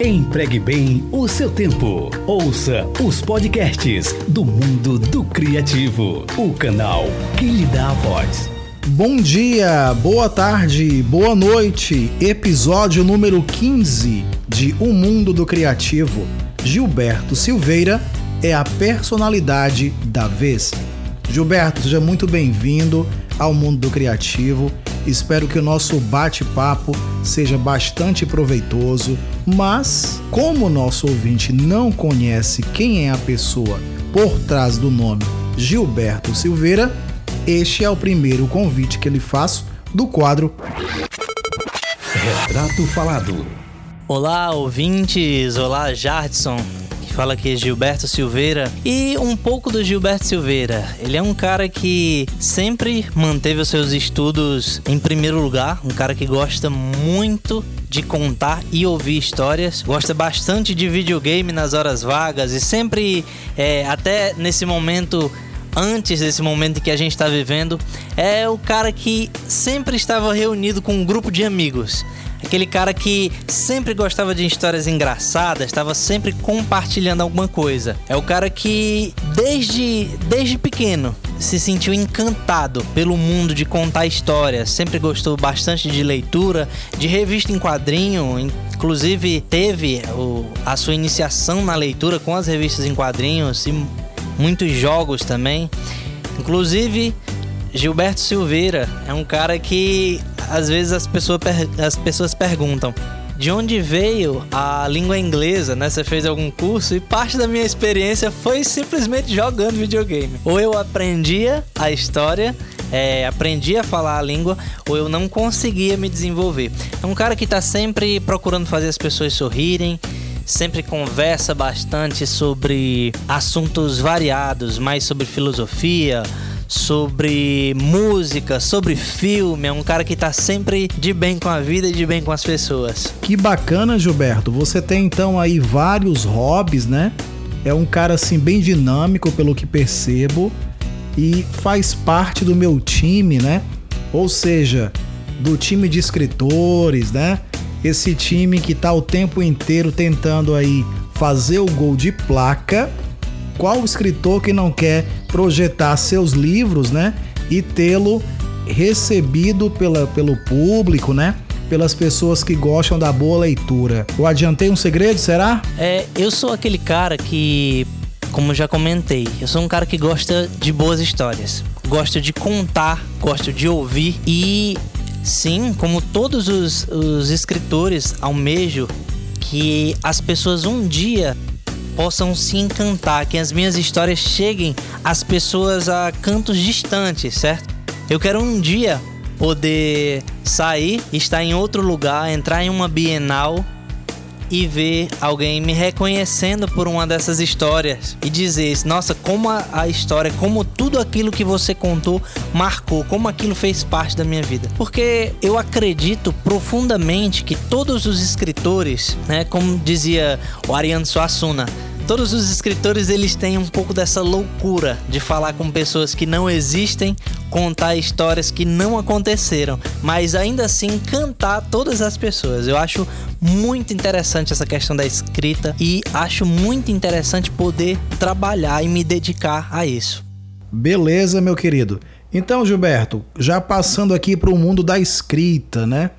Empregue bem o seu tempo. Ouça os podcasts do mundo do criativo. O canal que lhe dá a voz. Bom dia, boa tarde, boa noite. Episódio número 15 de O Mundo do Criativo. Gilberto Silveira é a personalidade da vez. Gilberto, seja muito bem-vindo ao mundo do criativo. Espero que o nosso bate-papo seja bastante proveitoso, mas como o nosso ouvinte não conhece quem é a pessoa por trás do nome Gilberto Silveira, este é o primeiro convite que lhe faço do quadro Retrato Falado. Olá, ouvintes! Olá, Jardson! Fala aqui Gilberto Silveira e um pouco do Gilberto Silveira. Ele é um cara que sempre manteve os seus estudos em primeiro lugar, um cara que gosta muito de contar e ouvir histórias, gosta bastante de videogame nas horas vagas e sempre, é, até nesse momento antes desse momento que a gente está vivendo, é o cara que sempre estava reunido com um grupo de amigos. Aquele cara que sempre gostava de histórias engraçadas, estava sempre compartilhando alguma coisa. É o cara que desde desde pequeno se sentiu encantado pelo mundo de contar histórias, sempre gostou bastante de leitura, de revista em quadrinho, inclusive teve o, a sua iniciação na leitura com as revistas em quadrinhos e muitos jogos também. Inclusive, Gilberto Silveira é um cara que às vezes as pessoas, as pessoas perguntam de onde veio a língua inglesa, né? Você fez algum curso e parte da minha experiência foi simplesmente jogando videogame. Ou eu aprendia a história, é, aprendia a falar a língua, ou eu não conseguia me desenvolver. É um cara que está sempre procurando fazer as pessoas sorrirem, sempre conversa bastante sobre assuntos variados, mais sobre filosofia, sobre música, sobre filme. É um cara que tá sempre de bem com a vida e de bem com as pessoas. Que bacana, Gilberto. Você tem então aí vários hobbies, né? É um cara assim bem dinâmico, pelo que percebo, e faz parte do meu time, né? Ou seja, do time de escritores, né? Esse time que tá o tempo inteiro tentando aí fazer o gol de placa qual escritor que não quer projetar seus livros, né? E tê-lo recebido pela, pelo público, né? Pelas pessoas que gostam da boa leitura. Eu adiantei um segredo, será? É, eu sou aquele cara que, como já comentei, eu sou um cara que gosta de boas histórias. Gosto de contar, gosto de ouvir e sim, como todos os, os escritores, almejo que as pessoas um dia possam se encantar, que as minhas histórias cheguem às pessoas a cantos distantes, certo? Eu quero um dia poder sair, estar em outro lugar, entrar em uma bienal e ver alguém me reconhecendo por uma dessas histórias e dizer: Nossa, como a, a, história, como tudo aquilo que você contou marcou, como aquilo fez parte da minha vida. Porque eu acredito profundamente que todos os escritores, né, como dizia o Ariano Suassuna, todos os escritores eles têm um pouco dessa loucura de falar com pessoas que não existem, contar histórias que não aconteceram, mas ainda assim cantar todas as pessoas. Eu acho muito interessante essa questão da escrita e acho muito interessante poder trabalhar e me dedicar a isso. Beleza, meu querido. Então, Gilberto, já passando aqui para o mundo da escrita, né?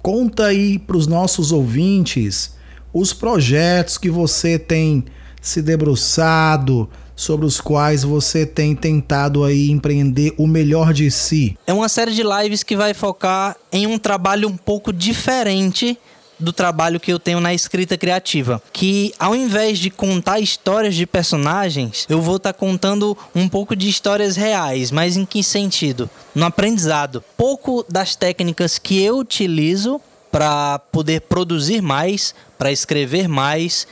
Conta aí para os nossos ouvintes os projetos que você tem se debruçado, sobre os quais você tem tentado aí empreender o melhor de si? É uma série de lives que vai focar em um trabalho um pouco diferente do trabalho que eu tenho na escrita criativa, que ao invés de contar histórias de personagens, eu vou estar tá contando um pouco de histórias reais, mas em que sentido? No aprendizado. Pouco das técnicas que eu utilizo para poder produzir mais, para escrever mais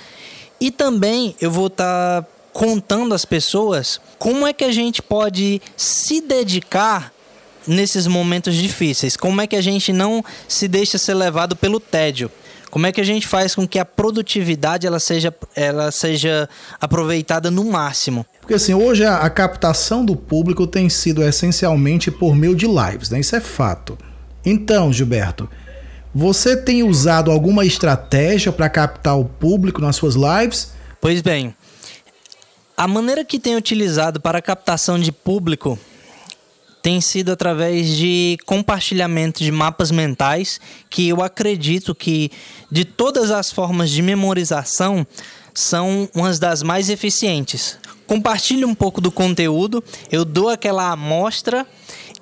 e também eu vou estar tá contando às pessoas como é que a gente pode se dedicar nesses momentos difíceis. Como é que a gente não se deixa ser levado pelo tédio? Como é que a gente faz com que a produtividade ela seja, ela seja aproveitada no máximo? Porque assim, hoje a, a captação do público tem sido essencialmente por meio de lives, né? Isso é fato. Então, Gilberto, Você tem usado alguma estratégia para captar o público nas suas lives? Pois bem, a maneira que tenho utilizado para a captação de público tem sido através de compartilhamento de mapas mentais, que eu acredito que de todas as formas de memorização são umas das mais eficientes. Compartilho um pouco do conteúdo, eu dou aquela amostra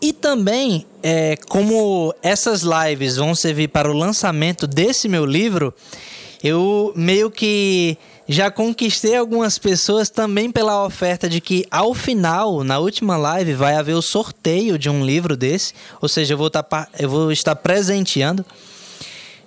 e também, é, como essas lives vão servir para o lançamento desse meu livro, eu meio que já conquistei algumas pessoas também pela oferta de que ao final, na última live, vai haver o sorteio de um livro desse. Ou seja, eu vou, estar, tá eu vou estar presenteando.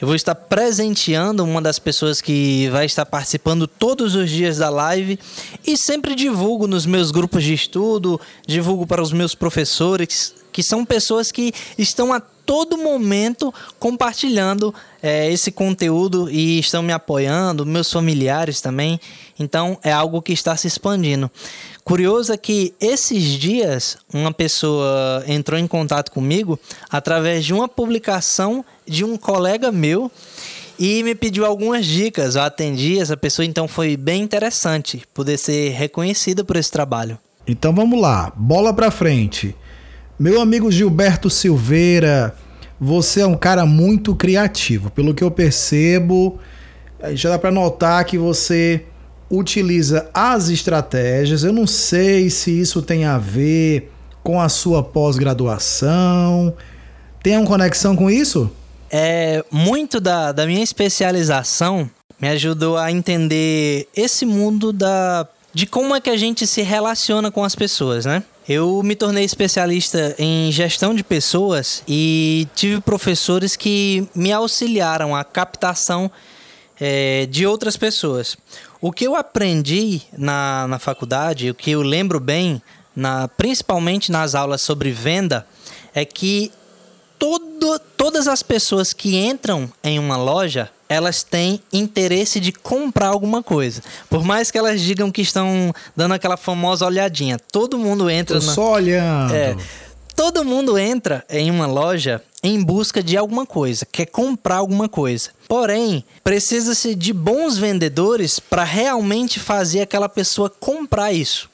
Eu vou estar presenteando uma das pessoas que vai estar participando todos os dias da live e sempre divulgo nos meus grupos de estudo, divulgo para os meus professores, que são pessoas que estão a todo momento compartilhando é, esse conteúdo e estão me apoiando, meus familiares também. Então é algo que está se expandindo. Curioso é que esses dias uma pessoa entrou em contato comigo através de uma publicação de um colega meu e me pediu algumas dicas. Eu atendi essa pessoa, então foi bem interessante poder ser reconhecida por esse trabalho. Então vamos lá, bola para frente. Meu amigo Gilberto Silveira, você é um cara muito criativo. Pelo que eu percebo, já dá para notar que você utiliza as estratégias. Eu não sei se isso tem a ver com a sua pós-graduação. Tem uma conexão com isso? É, muito da, da minha especialização me ajudou a entender esse mundo da, de como é que a gente se relaciona com as pessoas, né? Eu me tornei especialista em gestão de pessoas e tive professores que me auxiliaram a captação é, de outras pessoas. O que eu aprendi na, na faculdade, o que eu lembro bem, na, principalmente nas aulas sobre venda, é que todo, todas as pessoas que entram em uma loja elas têm interesse de comprar alguma coisa. Por mais que elas digam que estão dando aquela famosa olhadinha, todo mundo entra. Tô na... só olhando. É, todo mundo entra em uma loja em busca de alguma coisa, quer comprar alguma coisa. Porém, precisa-se de bons vendedores para realmente fazer aquela pessoa comprar isso.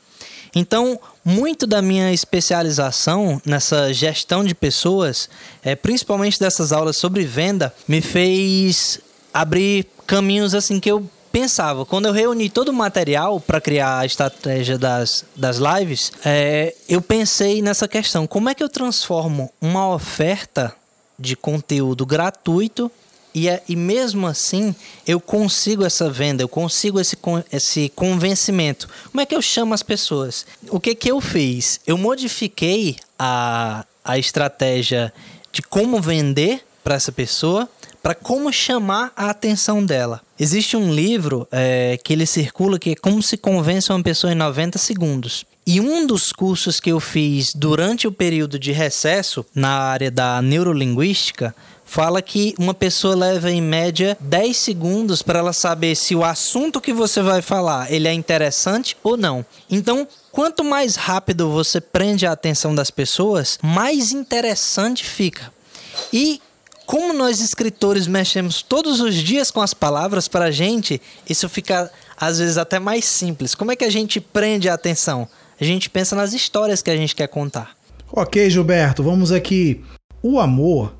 Então, muito da minha especialização nessa gestão de pessoas, é, principalmente dessas aulas sobre venda, me fez abrir caminhos assim que eu pensava. Quando eu reuni todo o material para criar a estratégia das, das lives, é, eu pensei nessa questão: como é que eu transformo uma oferta de conteúdo gratuito e, é, e mesmo assim eu consigo essa venda, eu consigo esse, esse convencimento. Como é que eu chamo as pessoas? O que, que eu fiz? Eu modifiquei a, a estratégia de como vender para essa pessoa para como chamar a atenção dela. Existe um livro é, que ele circula que é como se convence uma pessoa em 90 segundos. E um dos cursos que eu fiz durante o período de recesso na área da neurolinguística fala que uma pessoa leva em média 10 segundos para ela saber se o assunto que você vai falar ele é interessante ou não. Então, quanto mais rápido você prende a atenção das pessoas, mais interessante fica. E como nós escritores mexemos todos os dias com as palavras, para a gente isso fica às vezes até mais simples. Como é que a gente prende a atenção? A gente pensa nas histórias que a gente quer contar. Ok, Gilberto, vamos aqui. O amor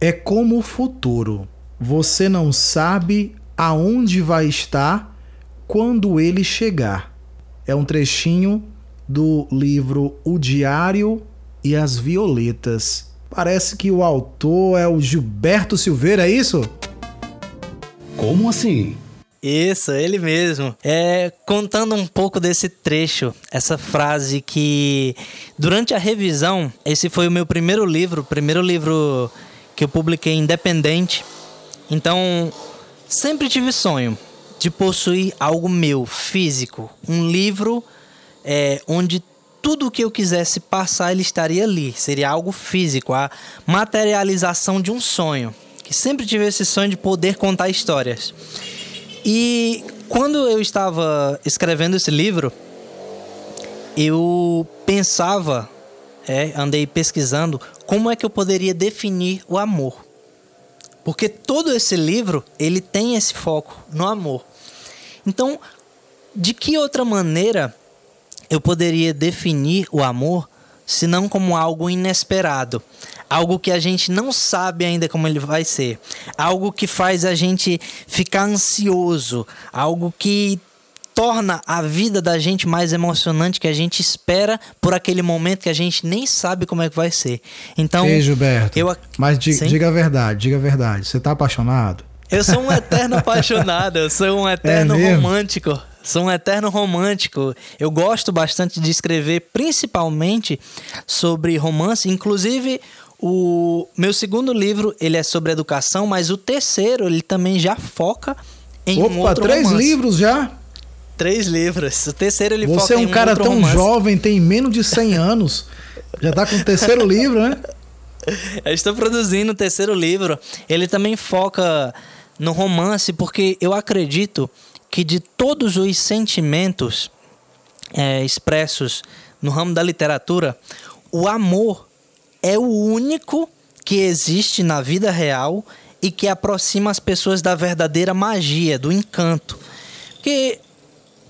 é como o futuro. Você não sabe aonde vai estar quando ele chegar. É um trechinho do livro O Diário e as Violetas Parece que o autor é o Gilberto Silveira, é isso? Como assim? Isso, ele mesmo. É, contando um pouco desse trecho, essa frase que durante a revisão, esse foi o meu primeiro livro, o primeiro livro que eu publiquei independente. Então, sempre tive sonho de possuir algo meu, físico, um livro é, onde tudo o que eu quisesse passar, ele estaria ali. Seria algo físico, a materialização de um sonho. Que sempre tive esse sonho de poder contar histórias. E quando eu estava escrevendo esse livro, eu pensava, é, andei pesquisando, como é que eu poderia definir o amor. Porque todo esse livro, ele tem esse foco no amor. Então, de que outra maneira eu poderia definir o amor se não como algo inesperado? Algo que a gente não sabe ainda como ele vai ser. Algo que faz a gente ficar ansioso. Algo que torna a vida da gente mais emocionante, que a gente espera por aquele momento que a gente nem sabe como é que vai ser. Então, Ei, Gilberto, eu... mas diga, diga, a verdade, diga a verdade. Você tá apaixonado? Eu sou um eterno apaixonado, eu sou um eterno é romântico. Sou um eterno romântico. Eu gosto bastante de escrever, principalmente sobre romance. Inclusive, o meu segundo livro ele é sobre educação, mas o terceiro ele também já foca em Opa, um outro três romance. livros já? Três livros. O terceiro ele Você foca é um, um cara tão romance. jovem, tem menos de 100 anos. Já tá com o terceiro livro, né? Eu estou produzindo o terceiro livro. Ele também foca no romance, porque eu acredito que de todos os sentimentos é, expressos no ramo da literatura, o amor é o único que existe na vida real e que aproxima as pessoas da verdadeira magia, do encanto. Porque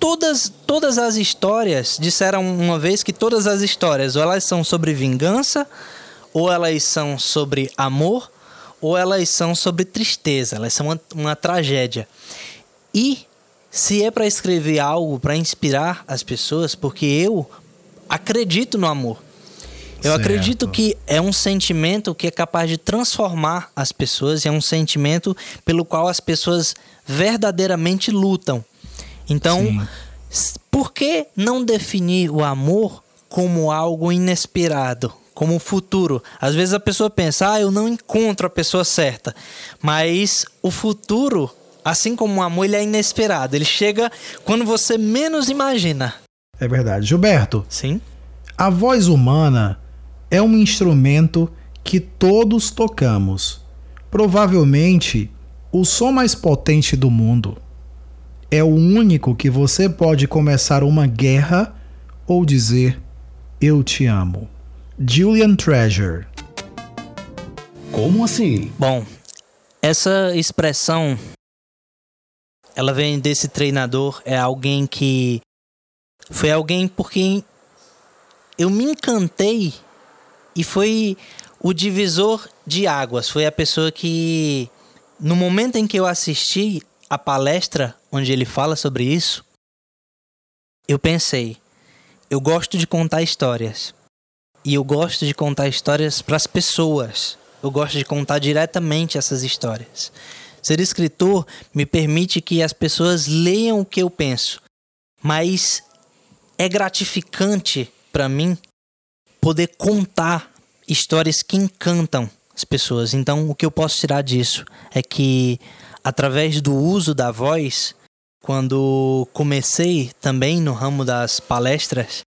todas, todas as histórias, disseram uma vez que todas as histórias, ou elas são sobre vingança, ou elas são sobre amor, ou elas são sobre tristeza, elas são uma, uma tragédia. E se é para escrever algo para inspirar as pessoas, porque eu acredito no amor. Eu certo. acredito que é um sentimento que é capaz de transformar as pessoas, e é um sentimento pelo qual as pessoas verdadeiramente lutam. Então, Sim. por que não definir o amor como algo inesperado, como futuro? Às vezes a pessoa pensa, ah, eu não encontro a pessoa certa. Mas o futuro, assim como o amor, ele é inesperado. Ele chega quando você menos imagina. É verdade. Gilberto. Sim. A voz humana é um instrumento que todos tocamos. Provavelmente o som mais potente do mundo. É o único que você pode começar uma guerra ou dizer eu te amo. Julian Treasure. Como assim? Bom, essa expressão ela vem desse treinador, é alguém que foi alguém por quem eu me encantei e foi o divisor de águas. Foi a pessoa que, no momento em que eu assisti a palestra onde ele fala sobre isso, eu pensei: eu gosto de contar histórias. E eu gosto de contar histórias para as pessoas. Eu gosto de contar diretamente essas histórias. Ser escritor me permite que as pessoas leiam o que eu penso, mas é gratificante para mim poder contar histórias que encantam as pessoas. Então, o que eu posso tirar disso é que, através do uso da voz, quando comecei também no ramo das palestras,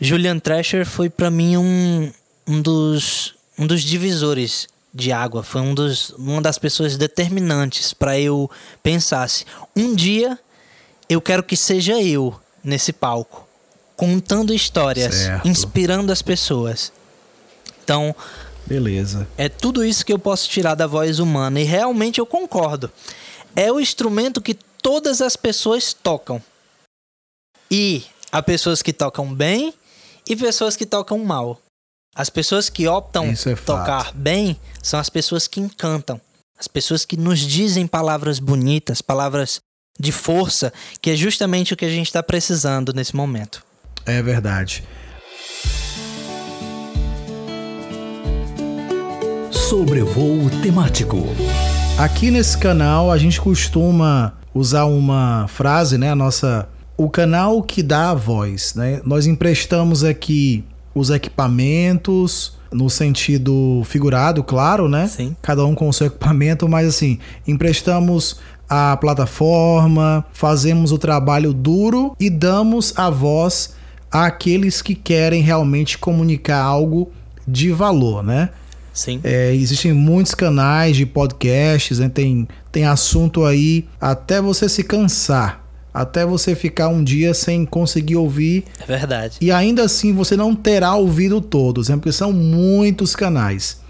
Julian Thrasher foi para mim um, um, dos, um dos divisores de água. Foi um dos, uma das pessoas determinantes para eu pensasse: um dia eu quero que seja eu nesse palco, contando histórias, certo. inspirando as pessoas. Então, beleza. É tudo isso que eu posso tirar da voz humana e realmente eu concordo. É o instrumento que todas as pessoas tocam. E há pessoas que tocam bem e pessoas que tocam mal. As pessoas que optam é tocar fato. bem são as pessoas que encantam. As pessoas que nos dizem palavras bonitas, palavras de força, que é justamente o que a gente está precisando nesse momento. É verdade. Sobrevoo temático. Aqui nesse canal a gente costuma usar uma frase, né? A nossa o canal que dá a voz, né? Nós emprestamos aqui os equipamentos no sentido figurado, claro, né? Sim. Cada um com o seu equipamento, mas assim, emprestamos a plataforma, fazemos o trabalho duro e damos a voz àqueles que querem realmente comunicar algo de valor, né? Sim. É, existem muitos canais de podcasts, né? tem, tem assunto aí até você se cansar, até você ficar um dia sem conseguir ouvir. É verdade. E ainda assim você não terá ouvido todos, né? porque são muitos canais.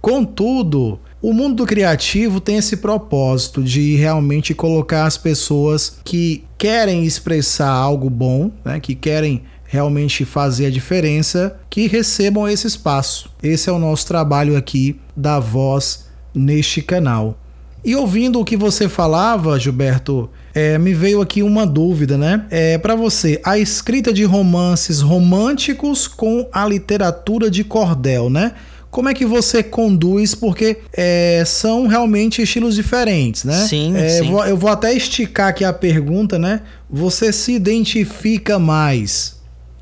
Contudo, O mundo do criativo tem esse propósito de realmente colocar as pessoas que querem expressar algo bom, né, que querem realmente fazer a diferença, que recebam esse espaço. Esse é o nosso trabalho aqui da voz neste canal. E ouvindo o que você falava, Gilberto, é, me veio aqui uma dúvida, né? É, para você, a escrita de romances românticos com a literatura de cordel, né? Como é que você conduz? Porque é, são realmente estilos diferentes, né? Sim, é, sim. Vou, eu vou até esticar aqui a pergunta, né? Você se identifica mais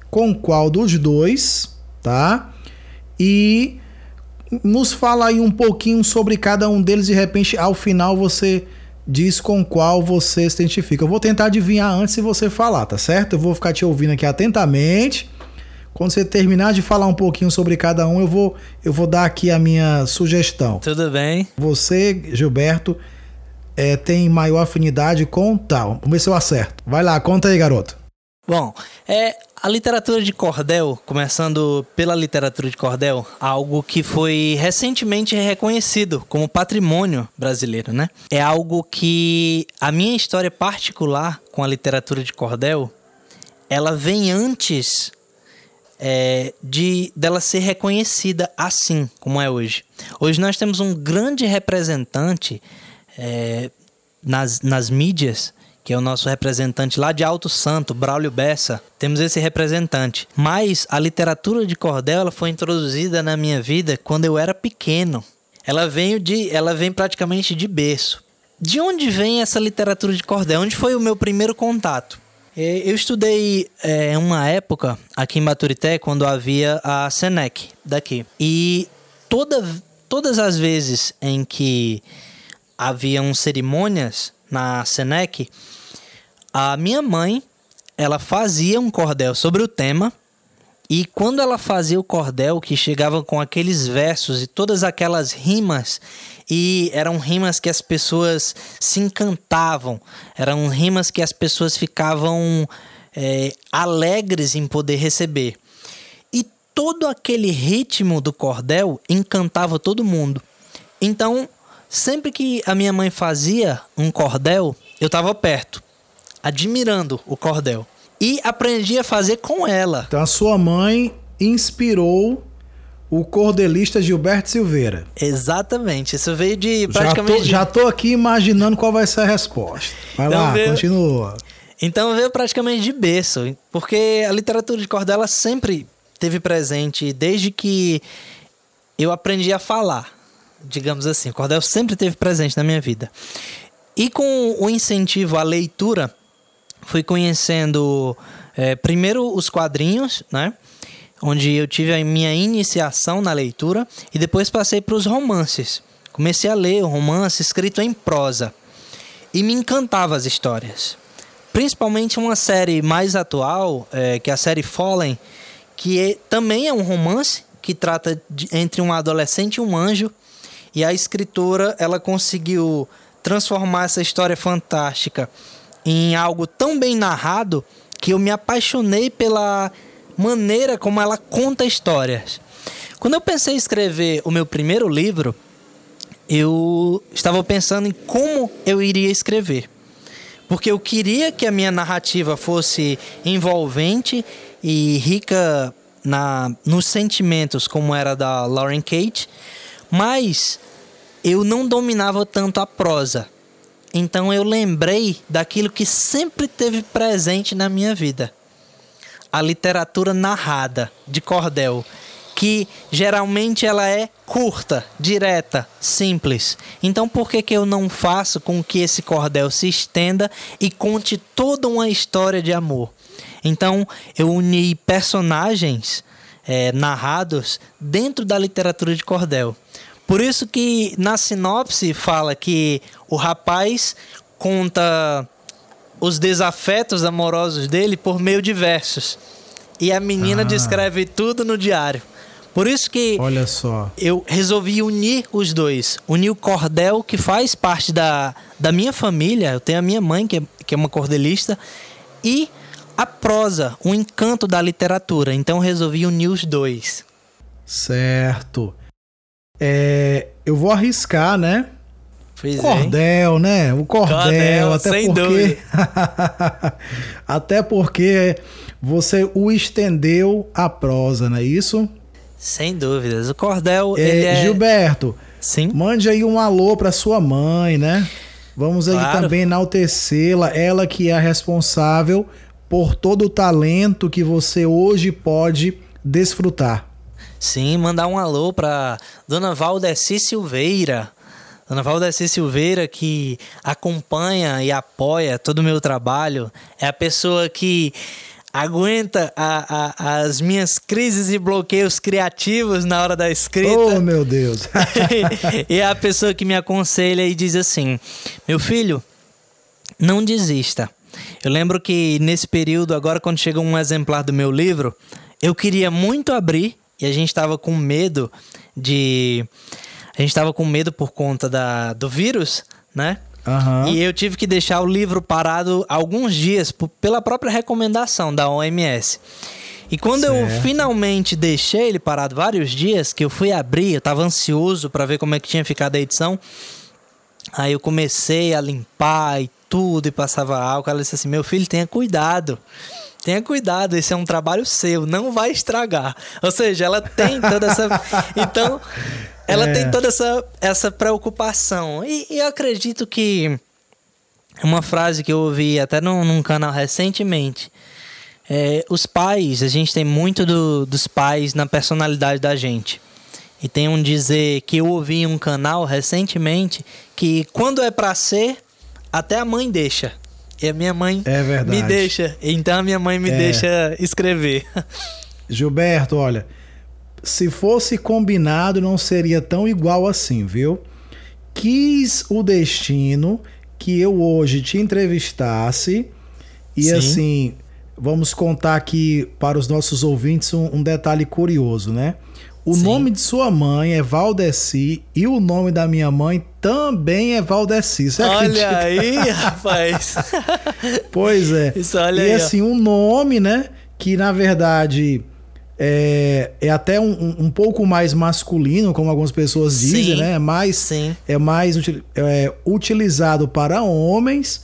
com qual dos dois, tá? E nos fala aí um pouquinho sobre cada um deles, de repente, ao final você diz com qual você se identifica. Eu vou tentar adivinhar antes de você falar, tá certo? Eu vou ficar te ouvindo aqui atentamente. Quando você terminar de falar um pouquinho sobre cada um, eu vou, eu vou dar aqui a minha sugestão. Tudo bem. Você, Gilberto, é, tem maior afinidade com tal. Vamos ver se eu acerto. Vai lá, conta aí, garoto. Bom, é a literatura de cordel, começando pela literatura de cordel, algo que foi recentemente reconhecido como patrimônio brasileiro, né? É algo que a minha história particular com a literatura de cordel, ela vem antes é, de dela ser reconhecida assim como é hoje. Hoje nós temos um grande representante é, nas, nas mídias que é o nosso representante lá de Alto Santo, Braulio Bessa. Temos esse representante. Mas a literatura de cordel ela foi introduzida na minha vida quando eu era pequeno. Ela veio de, ela vem praticamente de berço. De onde vem essa literatura de cordel? Onde foi o meu primeiro contato? É, eu estudei é, uma época aqui em Baturité quando havia a Senec daqui. E toda, todas as vezes em que haviam cerimônias na Senec, a minha mãe, ela fazia um cordel sobre o tema e quando ela fazia o cordel, que chegava com aqueles versos e todas aquelas rimas, e eram rimas que as pessoas se encantavam, eram rimas que as pessoas ficavam é, alegres em poder receber. E todo aquele ritmo do cordel encantava todo mundo. Então, sempre que a minha mãe fazia um cordel, eu estava perto admirando o cordel. E aprendi a fazer com ela. Então a sua mãe inspirou o cordelista Gilberto Silveira. Exatamente. Isso veio de praticamente. Já tô, já tô aqui imaginando qual vai ser a resposta. Vai então lá, veio... continua. Então veio praticamente de berço, porque a literatura de cordel sempre teve presente desde que eu aprendi a falar, digamos assim. O cordel sempre teve presente na minha vida. E com o incentivo à leitura, fui conhecendo é, primeiro os quadrinhos, né? Onde eu tive a minha iniciação na leitura e depois passei para os romances. Comecei a ler romance escrito em prosa e me encantava as histórias. Principalmente uma série mais atual, é, que é a série Fallen, que é, também é um romance que trata de, entre um adolescente e um anjo. E a escritora ela conseguiu transformar essa história fantástica em algo tão bem narrado que eu me apaixonei pela maneira como ela conta histórias. Quando eu pensei em escrever o meu primeiro livro, eu estava pensando em como eu iria escrever. Porque eu queria que a minha narrativa fosse envolvente e rica na, nos sentimentos, como era da Lauren Kate, mas eu não dominava tanto a prosa. Então eu lembrei daquilo que sempre teve presente na minha vida. A literatura narrada de cordel, que geralmente ela é curta, direta, simples. Então por que, que eu não faço com que esse cordel se estenda e conte toda uma história de amor? Então eu uni personagens é, narrados dentro da literatura de cordel. Por isso que na sinopse fala que o rapaz conta os desafetos amorosos dele por meio de versos. E a menina ah. descreve tudo no diário. Por isso que Olha só. eu resolvi unir os dois. Unir o cordel, que faz parte da, da minha família. Eu tenho a minha mãe, que é, que é uma cordelista. E a prosa, o encanto da literatura. Então resolvi unir os dois. Certo. É, eu vou arriscar, né? Pois é. Cordel, né? O cordel, Cordel, até sem porque dúvida. até porque você o estendeu à prosa, não é isso? Sem dúvidas. O cordel, É, ele é... Gilberto, Sim. mande aí um alô para sua mãe, né? Vamos aí Claro. também enaltecê-la, ela que é a responsável por todo o talento que você hoje pode desfrutar. Sim, mandar um alô pra Dona Valdeci Silveira. Dona Valdeci Silveira que acompanha e apoia todo o meu trabalho. É a pessoa que aguenta a- a- as minhas crises e bloqueios criativos na hora da escrita. Oh, meu Deus. e é a pessoa que me aconselha e diz assim: Meu filho, não desista. Eu lembro que nesse período, agora quando chegou um exemplar do meu livro, eu queria muito abrir e a gente estava com medo de. A gente estava com medo por conta da, do vírus, né? Aham. E eu tive que deixar o livro parado alguns dias pela própria recomendação da OMS. E quando eu Certo. finalmente deixei ele parado vários dias, que eu fui abrir, eu tava ansioso para ver como é que tinha ficado a edição. Aí eu comecei a limpar e tudo e passava álcool. Ela disse assim: "Meu filho, tenha cuidado. Tenha cuidado, esse é um trabalho seu, não vai estragar". Ou seja, ela tem toda essa Então, ela É. tem toda essa essa preocupação. E, e eu acredito que uma frase que eu ouvi até num, num canal recentemente. É, os pais, a gente tem muito do- dos pais na personalidade da gente. E tem um dizer que eu ouvi em um canal recentemente que quando é pra ser, até a mãe deixa. E a minha mãe É verdade. me deixa. Então a minha mãe me É. deixa escrever. Gilberto, olha, se fosse combinado não seria tão igual assim, viu? Quis o destino que eu hoje te entrevistasse e Sim. assim, vamos contar aqui para os nossos ouvintes um, um detalhe curioso, né? O Sim. nome de sua mãe é Valdeci e o nome da minha mãe também é Valdeci. Você acredita? olha aí, rapaz. Pois é. Isso, olha e aí, ó. assim, um nome, né? Que na verdade é, é até um, um- pouco mais masculino, como algumas pessoas dizem, Sim. né? É mais, Sim. é mais é, utilizado para homens,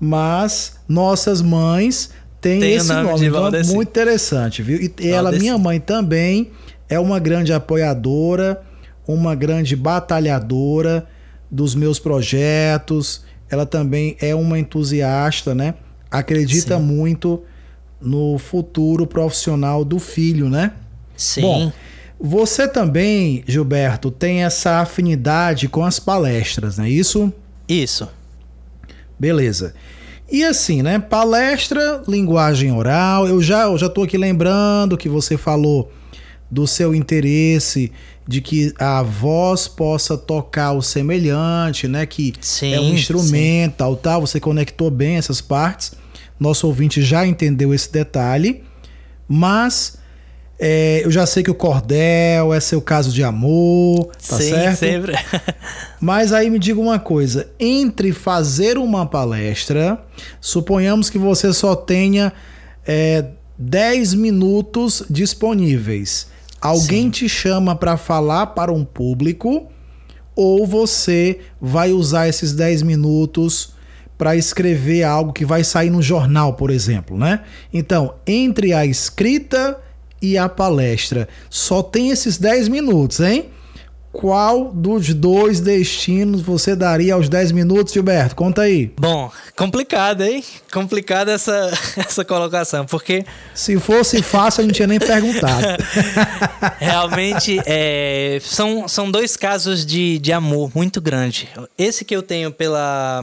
mas nossas mães têm Tem esse nome nome. Então, é muito interessante, viu? E ela, Valdeci. minha mãe também, é uma grande apoiadora, uma grande batalhadora dos meus projetos. Ela também é uma entusiasta, né? Acredita Sim. muito no futuro profissional do filho, né? Sim. Bom, você também, Gilberto, tem essa afinidade com as palestras, não é isso? Isso. Beleza. E assim, né? Palestra, linguagem oral. Eu já, eu já tô aqui lembrando que você falou do seu interesse de que a voz possa tocar o semelhante, né? Que Sim, é um instrumento, tal, tal. Você conectou bem essas partes. Nosso ouvinte já entendeu esse detalhe. Mas é, eu já sei que o cordel é seu caso de amor, tá Sim, certo? sempre. Mas aí me diga uma coisa: entre fazer uma palestra, suponhamos que você só tenha é, 10 minutos disponíveis. Alguém Sim. te chama para falar para um público, ou você vai usar esses 10 minutos para escrever algo que vai sair no jornal, por exemplo, né? Então, entre a escrita e a palestra, só tem esses 10 minutos, hein? Qual dos dois destinos você daria aos 10 minutos, Gilberto? Conta aí. Bom, complicado, hein? Complicada essa, essa colocação, porque Se fosse fácil, a gente tinha nem perguntado. realmente é, são, são dois casos de, de amor muito grande. Esse que eu tenho pela,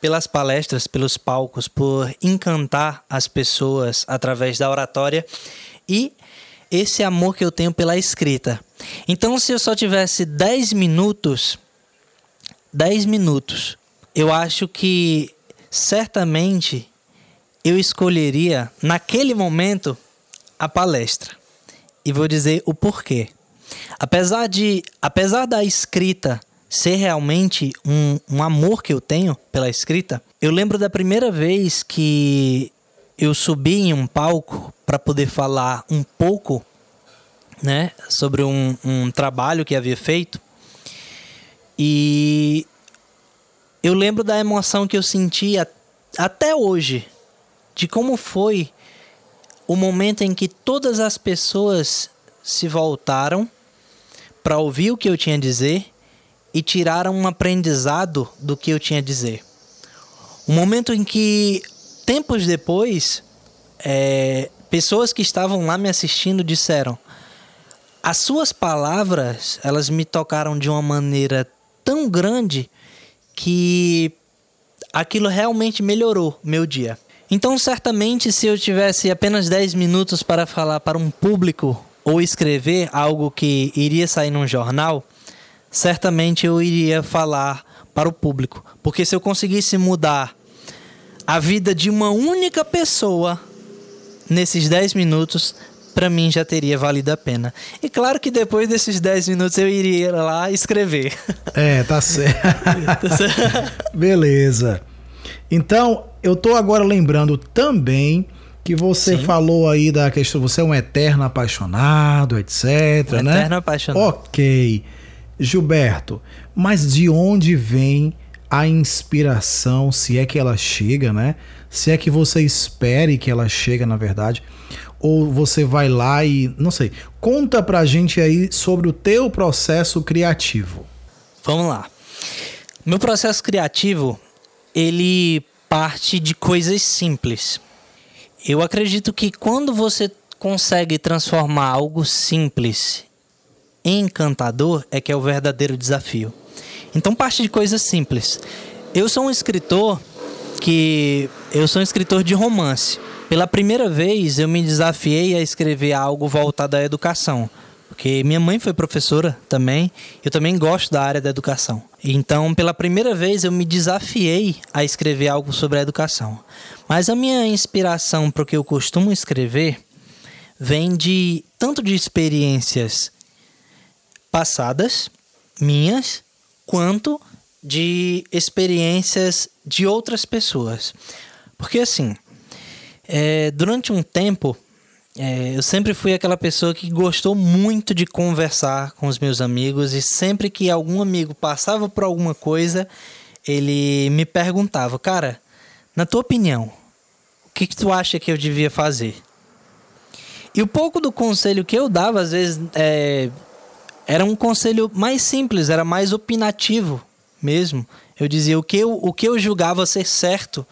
pelas palestras, pelos palcos, por encantar as pessoas através da oratória e esse amor que eu tenho pela escrita. Então, se eu só tivesse 10 minutos, 10 minutos, eu acho que certamente eu escolheria naquele momento a palestra. E vou dizer o porquê. Apesar de, apesar da escrita ser realmente um, um amor que eu tenho pela escrita, eu lembro da primeira vez que eu subi em um palco para poder falar um pouco, né, sobre um, um trabalho que havia feito. E eu lembro da emoção que eu senti até hoje, de como foi o momento em que todas as pessoas se voltaram para ouvir o que eu tinha a dizer e tiraram um aprendizado do que eu tinha a dizer. O momento em que, tempos depois, é, pessoas que estavam lá me assistindo disseram: as suas palavras elas me tocaram de uma maneira tão grande que aquilo realmente melhorou meu dia. Então, certamente, se eu tivesse apenas 10 minutos para falar para um público ou escrever algo que iria sair num jornal, certamente eu iria falar para o público. Porque se eu conseguisse mudar a vida de uma única pessoa nesses 10 minutos, para mim já teria valido a pena. E claro que depois desses 10 minutos eu iria lá escrever. É, tá certo. Beleza. Então, eu tô agora lembrando também que você Sim. falou aí da questão, você é um eterno apaixonado, etc, um né? Eterno apaixonado. OK. Gilberto, mas de onde vem a inspiração, se é que ela chega, né? Se é que você espere que ela chega, na verdade, ou você vai lá e, não sei, conta pra gente aí sobre o teu processo criativo. Vamos lá. Meu processo criativo, ele parte de coisas simples. Eu acredito que quando você consegue transformar algo simples em encantador, é que é o verdadeiro desafio. Então parte de coisas simples. Eu sou um escritor que eu sou um escritor de romance. Pela primeira vez eu me desafiei a escrever algo voltado à educação, porque minha mãe foi professora também, eu também gosto da área da educação. Então, pela primeira vez eu me desafiei a escrever algo sobre a educação. Mas a minha inspiração para o que eu costumo escrever vem de tanto de experiências passadas minhas quanto de experiências de outras pessoas. Porque assim, é, durante um tempo, é, eu sempre fui aquela pessoa que gostou muito de conversar com os meus amigos e sempre que algum amigo passava por alguma coisa, ele me perguntava, cara, na tua opinião, o que, que tu acha que eu devia fazer? E o pouco do conselho que eu dava, às vezes, é, era um conselho mais simples, era mais opinativo mesmo. Eu dizia o que eu, o que eu julgava ser certo,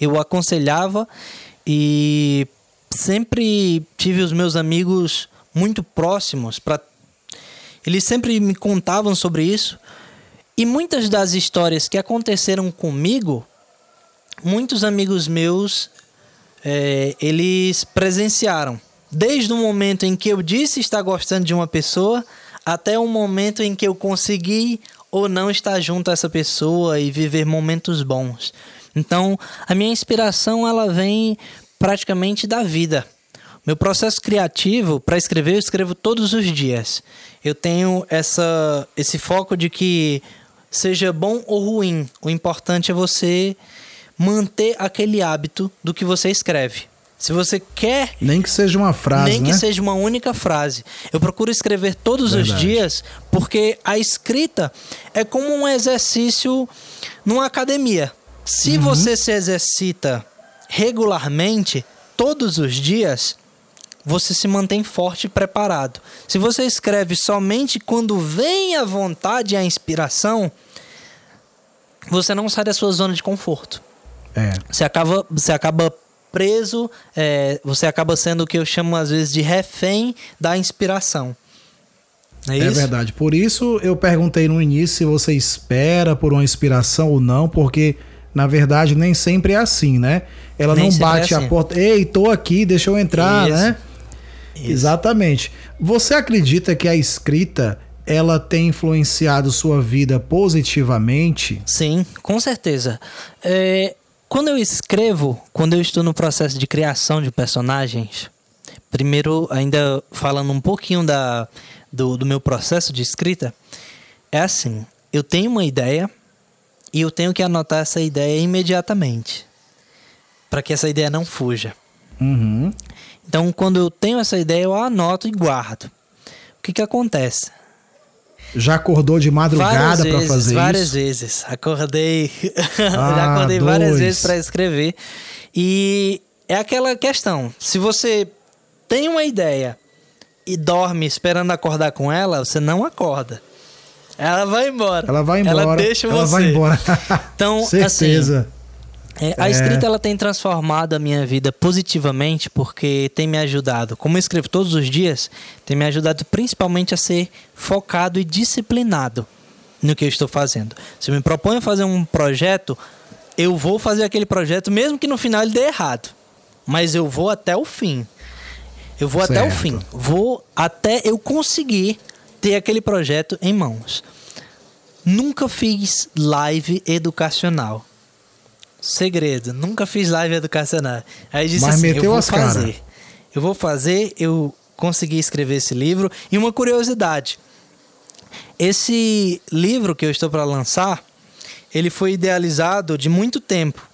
eu aconselhava e sempre tive os meus amigos muito próximos para eles sempre me contavam sobre isso e muitas das histórias que aconteceram comigo muitos amigos meus é, eles presenciaram desde o momento em que eu disse estar gostando de uma pessoa até o momento em que eu consegui ou não estar junto a essa pessoa e viver momentos bons. Então, a minha inspiração ela vem praticamente da vida. Meu processo criativo para escrever eu escrevo todos os dias. Eu tenho essa esse foco de que seja bom ou ruim, o importante é você manter aquele hábito do que você escreve. Se você quer. Nem que seja uma frase. Nem né? que seja uma única frase. Eu procuro escrever todos Verdade. os dias, porque a escrita é como um exercício numa academia. Se uhum. você se exercita regularmente, todos os dias, você se mantém forte e preparado. Se você escreve somente quando vem a vontade e a inspiração, você não sai da sua zona de conforto. É. Você acaba, você acaba preso, é, você acaba sendo o que eu chamo às vezes de refém da inspiração. É, é verdade. Por isso eu perguntei no início se você espera por uma inspiração ou não, porque na verdade nem sempre é assim, né? Ela nem não é bate é assim. a porta, ei, tô aqui, deixa eu entrar, isso. né? Isso. Exatamente. Você acredita que a escrita ela tem influenciado sua vida positivamente? Sim, com certeza. É, quando eu escrevo, quando eu estou no processo de criação de personagens, primeiro, ainda falando um pouquinho da, do, do meu processo de escrita, é assim: eu tenho uma ideia e eu tenho que anotar essa ideia imediatamente para que essa ideia não fuja. Uhum. Então, quando eu tenho essa ideia, eu anoto e guardo. O que, que acontece? Já acordou de madrugada para fazer várias isso? Várias vezes. Acordei. Ah, Já acordei dois. várias vezes para escrever. E é aquela questão. Se você tem uma ideia e dorme esperando acordar com ela, você não acorda. Ela vai embora. Ela vai embora. Ela deixa ela você. vai embora. Então, Certeza. Assim, é, a é. escrita ela tem transformado a minha vida positivamente porque tem me ajudado. Como eu escrevo todos os dias, tem me ajudado principalmente a ser focado e disciplinado no que eu estou fazendo. Se eu me proponho fazer um projeto, eu vou fazer aquele projeto mesmo que no final ele dê errado. Mas eu vou até o fim. Eu vou certo. até o fim. Vou até eu conseguir ter aquele projeto em mãos. Nunca fiz live educacional. Segredo, nunca fiz live educacional. Aí disse Mas assim, meteu eu vou as fazer. Cara. Eu vou fazer, eu consegui escrever esse livro. E uma curiosidade. Esse livro que eu estou para lançar, ele foi idealizado de muito tempo.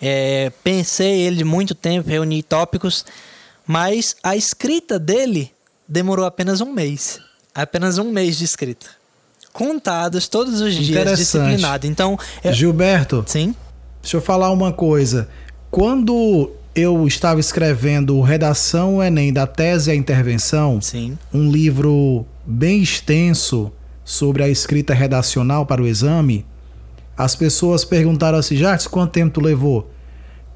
É, pensei ele de muito tempo, reuni tópicos, mas a escrita dele demorou apenas um mês. Apenas um mês de escrita. Contados todos os dias, disciplinado. Então. Eu... Gilberto. Sim. Deixa eu falar uma coisa. Quando eu estava escrevendo Redação Enem da Tese a Intervenção, Sim. um livro bem extenso sobre a escrita redacional para o exame, as pessoas perguntaram assim, Jartes, quanto tempo tu levou?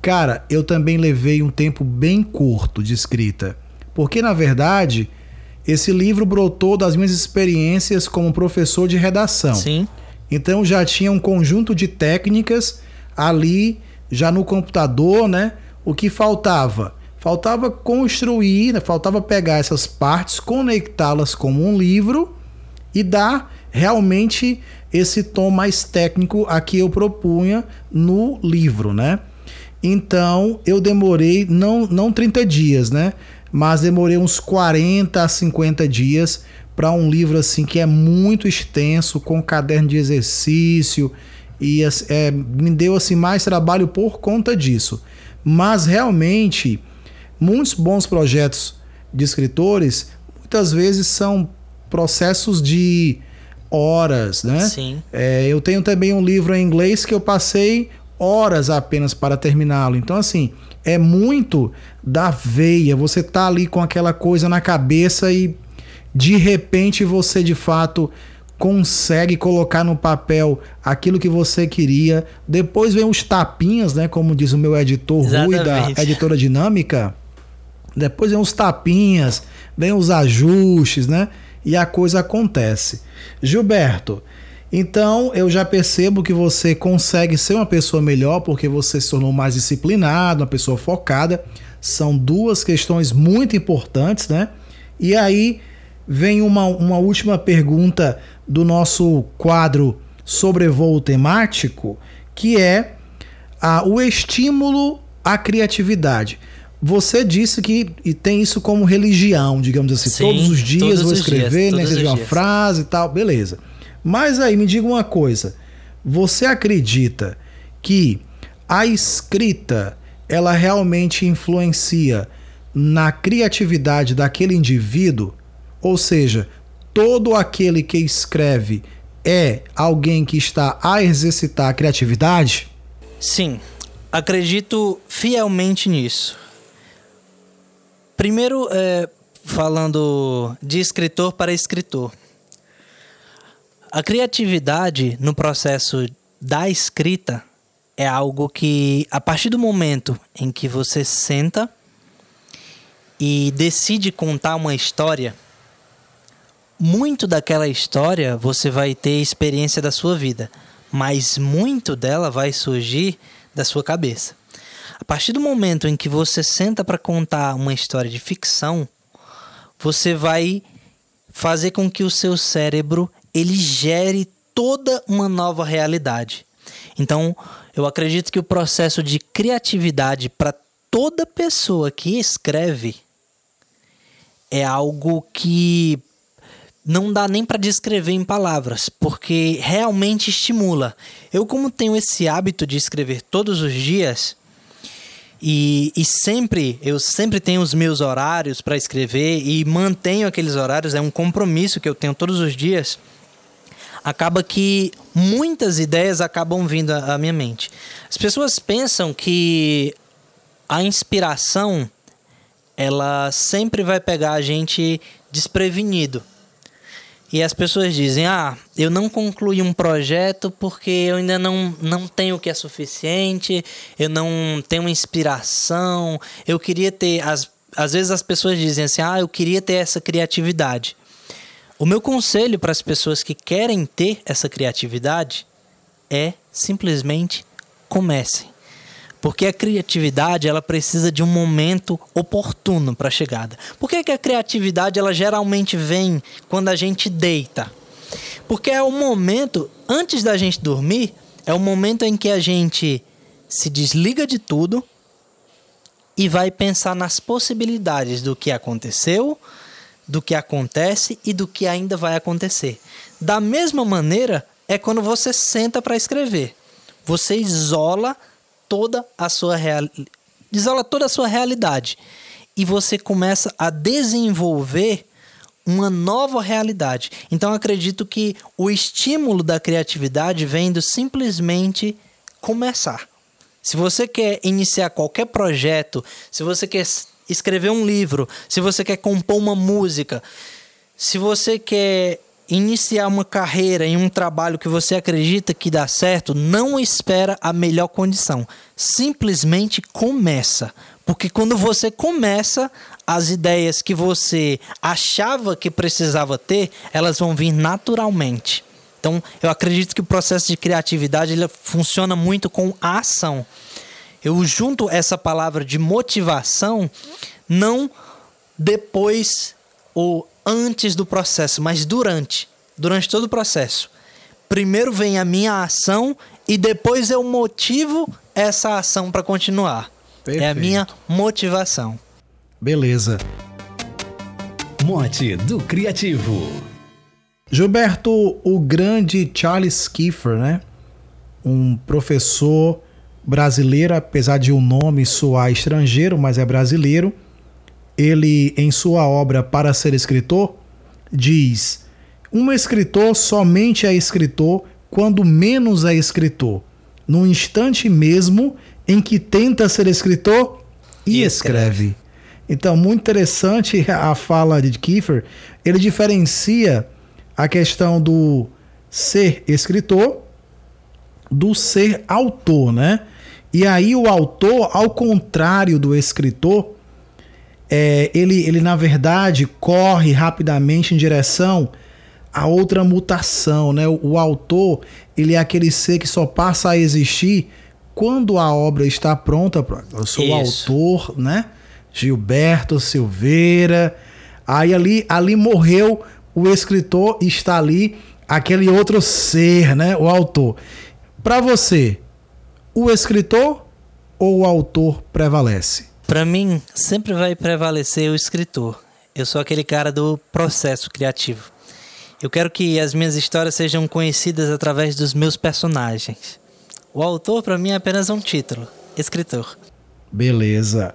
Cara, eu também levei um tempo bem curto de escrita. Porque, na verdade, esse livro brotou das minhas experiências como professor de redação. Sim. Então já tinha um conjunto de técnicas ali já no computador, né? O que faltava? Faltava construir, né? faltava pegar essas partes, conectá-las como um livro e dar realmente esse tom mais técnico a que eu propunha no livro, né? Então eu demorei não não 30 dias, né? Mas demorei uns 40 a 50 dias para um livro assim que é muito extenso, com caderno de exercício, e é, me deu assim mais trabalho por conta disso. Mas realmente muitos bons projetos de escritores muitas vezes são processos de horas, né? Sim. É, eu tenho também um livro em inglês que eu passei horas apenas para terminá-lo. Então assim é muito da veia. Você tá ali com aquela coisa na cabeça e de repente você de fato consegue colocar no papel aquilo que você queria. Depois vem os tapinhas, né? Como diz o meu editor Exatamente. Rui da editora Dinâmica. Depois vem os tapinhas, vem os ajustes, né? E a coisa acontece. Gilberto, então eu já percebo que você consegue ser uma pessoa melhor porque você se tornou mais disciplinado, uma pessoa focada. São duas questões muito importantes, né? E aí vem uma, uma última pergunta do nosso quadro sobrevoo temático, que é a, o estímulo à criatividade. Você disse que e tem isso como religião, digamos assim. Sim, todos os dias todos vou escrever, né? Seja uma dias. frase e tal, beleza. Mas aí me diga uma coisa: você acredita que a escrita ela realmente influencia na criatividade daquele indivíduo? Ou seja, todo aquele que escreve é alguém que está a exercitar a criatividade? Sim, acredito fielmente nisso. Primeiro, é, falando de escritor para escritor. A criatividade no processo da escrita é algo que, a partir do momento em que você senta e decide contar uma história, muito daquela história você vai ter experiência da sua vida, mas muito dela vai surgir da sua cabeça. A partir do momento em que você senta para contar uma história de ficção, você vai fazer com que o seu cérebro ele gere toda uma nova realidade. Então, eu acredito que o processo de criatividade para toda pessoa que escreve é algo que não dá nem para descrever em palavras, porque realmente estimula. Eu, como tenho esse hábito de escrever todos os dias, e, e sempre, eu sempre tenho os meus horários para escrever e mantenho aqueles horários, é um compromisso que eu tenho todos os dias. Acaba que muitas ideias acabam vindo à minha mente. As pessoas pensam que a inspiração ela sempre vai pegar a gente desprevenido. E as pessoas dizem: Ah, eu não concluí um projeto porque eu ainda não, não tenho o que é suficiente, eu não tenho inspiração, eu queria ter. As, às vezes as pessoas dizem assim: Ah, eu queria ter essa criatividade. O meu conselho para as pessoas que querem ter essa criatividade é simplesmente comecem. Porque a criatividade ela precisa de um momento oportuno para a chegada. Por que, que a criatividade ela geralmente vem quando a gente deita? Porque é o momento, antes da gente dormir, é o momento em que a gente se desliga de tudo e vai pensar nas possibilidades do que aconteceu, do que acontece e do que ainda vai acontecer. Da mesma maneira, é quando você senta para escrever. Você isola toda a sua real... isola toda a sua realidade e você começa a desenvolver uma nova realidade. Então acredito que o estímulo da criatividade vem do simplesmente começar. Se você quer iniciar qualquer projeto, se você quer escrever um livro, se você quer compor uma música, se você quer iniciar uma carreira em um trabalho que você acredita que dá certo, não espera a melhor condição. Simplesmente começa. Porque quando você começa, as ideias que você achava que precisava ter, elas vão vir naturalmente. Então, eu acredito que o processo de criatividade ele funciona muito com a ação. Eu junto essa palavra de motivação não depois ou antes do processo, mas durante. Durante todo o processo. Primeiro vem a minha ação e depois eu motivo essa ação para continuar. Perfeito. É a minha motivação. Beleza. Mote do Criativo. Gilberto, o grande Charles Kiefer, né? Um professor brasileiro, apesar de o nome soar estrangeiro, mas é brasileiro ele, em sua obra Para Ser Escritor, diz: Um escritor somente é escritor quando menos é escritor, no instante mesmo em que tenta ser escritor e, e escreve. escreve. Então, muito interessante a fala de Kiefer. Ele diferencia a questão do ser escritor do ser autor, né? E aí o autor, ao contrário do escritor, é, ele, ele na verdade corre rapidamente em direção a outra mutação, né? O, o, autor ele é aquele ser que só passa a existir quando a obra está pronta. Eu sou o autor, né? Gilberto Silveira. Aí ali, ali morreu o escritor está ali aquele outro ser, né? O autor. Para você, o escritor ou o autor prevalece? Para mim, sempre vai prevalecer o escritor. Eu sou aquele cara do processo criativo. Eu quero que as minhas histórias sejam conhecidas através dos meus personagens. O autor, para mim, é apenas um título: escritor. Beleza.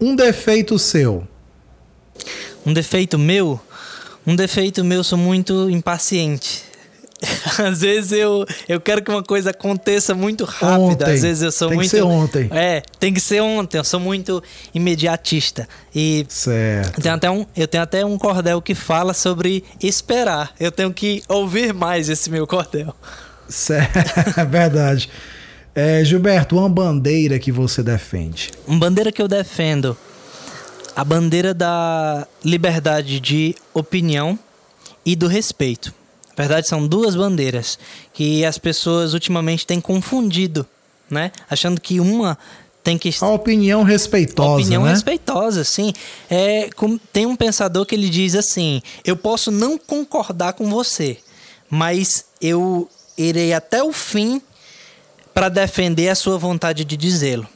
Um defeito seu. Um defeito meu? Um defeito meu, sou muito impaciente. às vezes eu, eu quero que uma coisa aconteça muito rápido. Ontem. Às vezes eu sou tem muito. Tem que ser ontem. É, tem que ser ontem. Eu sou muito imediatista. E. Certo. Eu tenho até um, eu tenho até um cordel que fala sobre esperar. Eu tenho que ouvir mais esse meu cordel. Certo, é verdade. É, Gilberto, uma bandeira que você defende? Uma bandeira que eu defendo. A bandeira da liberdade de opinião e do respeito. Na verdade, são duas bandeiras que as pessoas ultimamente têm confundido, né? Achando que uma tem que a opinião respeitosa, a opinião né? respeitosa, sim. É, tem um pensador que ele diz assim: eu posso não concordar com você, mas eu irei até o fim para defender a sua vontade de dizê-lo.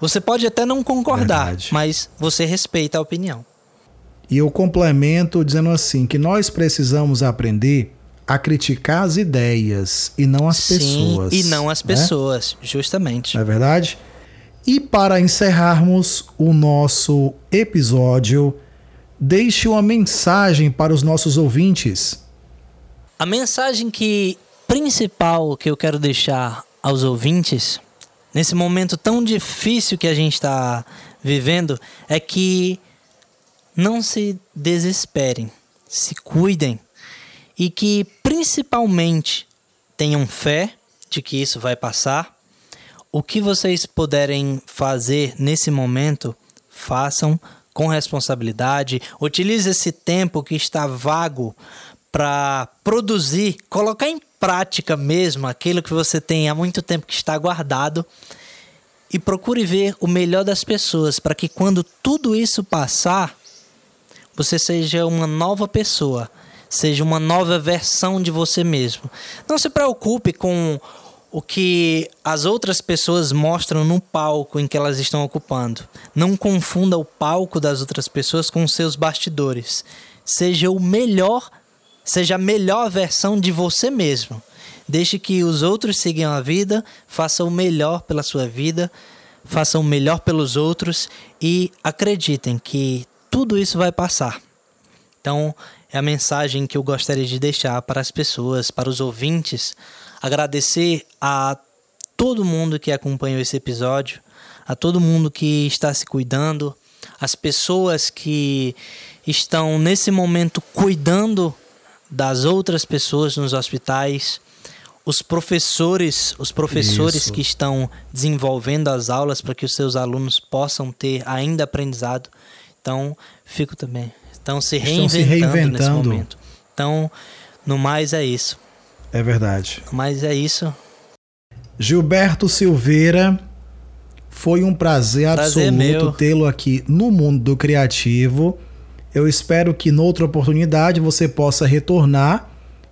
Você pode até não concordar, Verdade. mas você respeita a opinião. E eu complemento dizendo assim que nós precisamos aprender a criticar as ideias e não as Sim, pessoas. E não as né? pessoas, justamente. Não é verdade? E para encerrarmos o nosso episódio, deixe uma mensagem para os nossos ouvintes. A mensagem que principal que eu quero deixar aos ouvintes nesse momento tão difícil que a gente está vivendo é que não se desesperem, se cuidem e que principalmente tenham fé de que isso vai passar. O que vocês puderem fazer nesse momento, façam com responsabilidade. Utilize esse tempo que está vago para produzir, colocar em prática mesmo aquilo que você tem há muito tempo que está guardado e procure ver o melhor das pessoas para que quando tudo isso passar, você seja uma nova pessoa, seja uma nova versão de você mesmo. Não se preocupe com o que as outras pessoas mostram no palco em que elas estão ocupando. Não confunda o palco das outras pessoas com seus bastidores. Seja o melhor Seja a melhor versão de você mesmo. Deixe que os outros sigam a vida, faça o melhor pela sua vida, faça o melhor pelos outros e acreditem que tudo isso vai passar. Então, é a mensagem que eu gostaria de deixar para as pessoas, para os ouvintes. Agradecer a todo mundo que acompanhou esse episódio, a todo mundo que está se cuidando, as pessoas que estão nesse momento cuidando das outras pessoas nos hospitais, os professores, os professores Isso. que estão desenvolvendo as aulas para que os seus alunos possam ter ainda aprendizado. Então, fico também. Estão se reinventando, se reinventando. nesse momento. Então, no mais é isso. É verdade. No mais é isso. Gilberto Silveira, foi um prazer, prazer absoluto tê-lo aqui no mundo do criativo. Eu espero que noutra oportunidade você possa retornar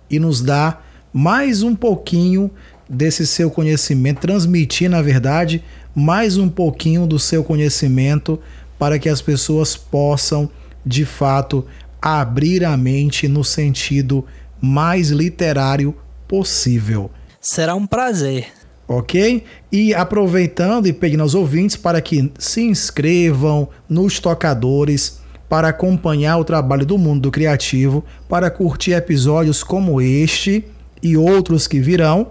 e nos dar mais um pouquinho desse seu conhecimento, transmitir, na verdade, mais um pouquinho do seu conhecimento para que as pessoas possam, de fato, abrir a mente no sentido mais literário possível. Será um prazer. Ok? E aproveitando e pedindo aos ouvintes para que se inscrevam nos tocadores para acompanhar o trabalho do mundo do criativo, para curtir episódios como este e outros que virão.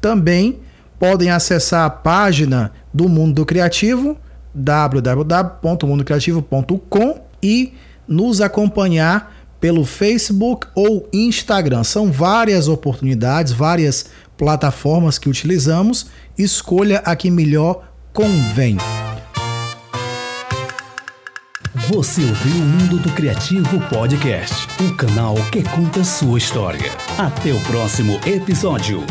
Também podem acessar a página do Mundo do Criativo, www.mundocreativo.com e nos acompanhar pelo Facebook ou Instagram. São várias oportunidades, várias plataformas que utilizamos. Escolha a que melhor convém. Você ouviu o Mundo do Criativo Podcast, o canal que conta sua história. Até o próximo episódio.